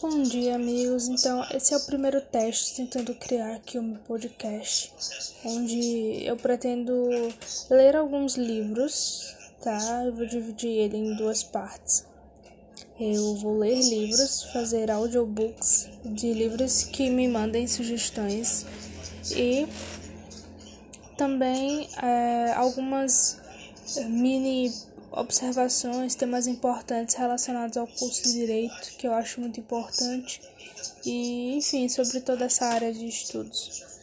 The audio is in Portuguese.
Bom dia, amigos. Então, esse é o primeiro teste tentando criar aqui um podcast, onde eu pretendo ler alguns livros, tá? Eu vou dividir ele em duas partes. Eu vou ler livros, fazer audiobooks de livros que me mandem sugestões e também é, algumas mini observações, temas importantes relacionados ao curso de Direito, que eu acho muito importante, e enfim, sobre toda essa área de estudos.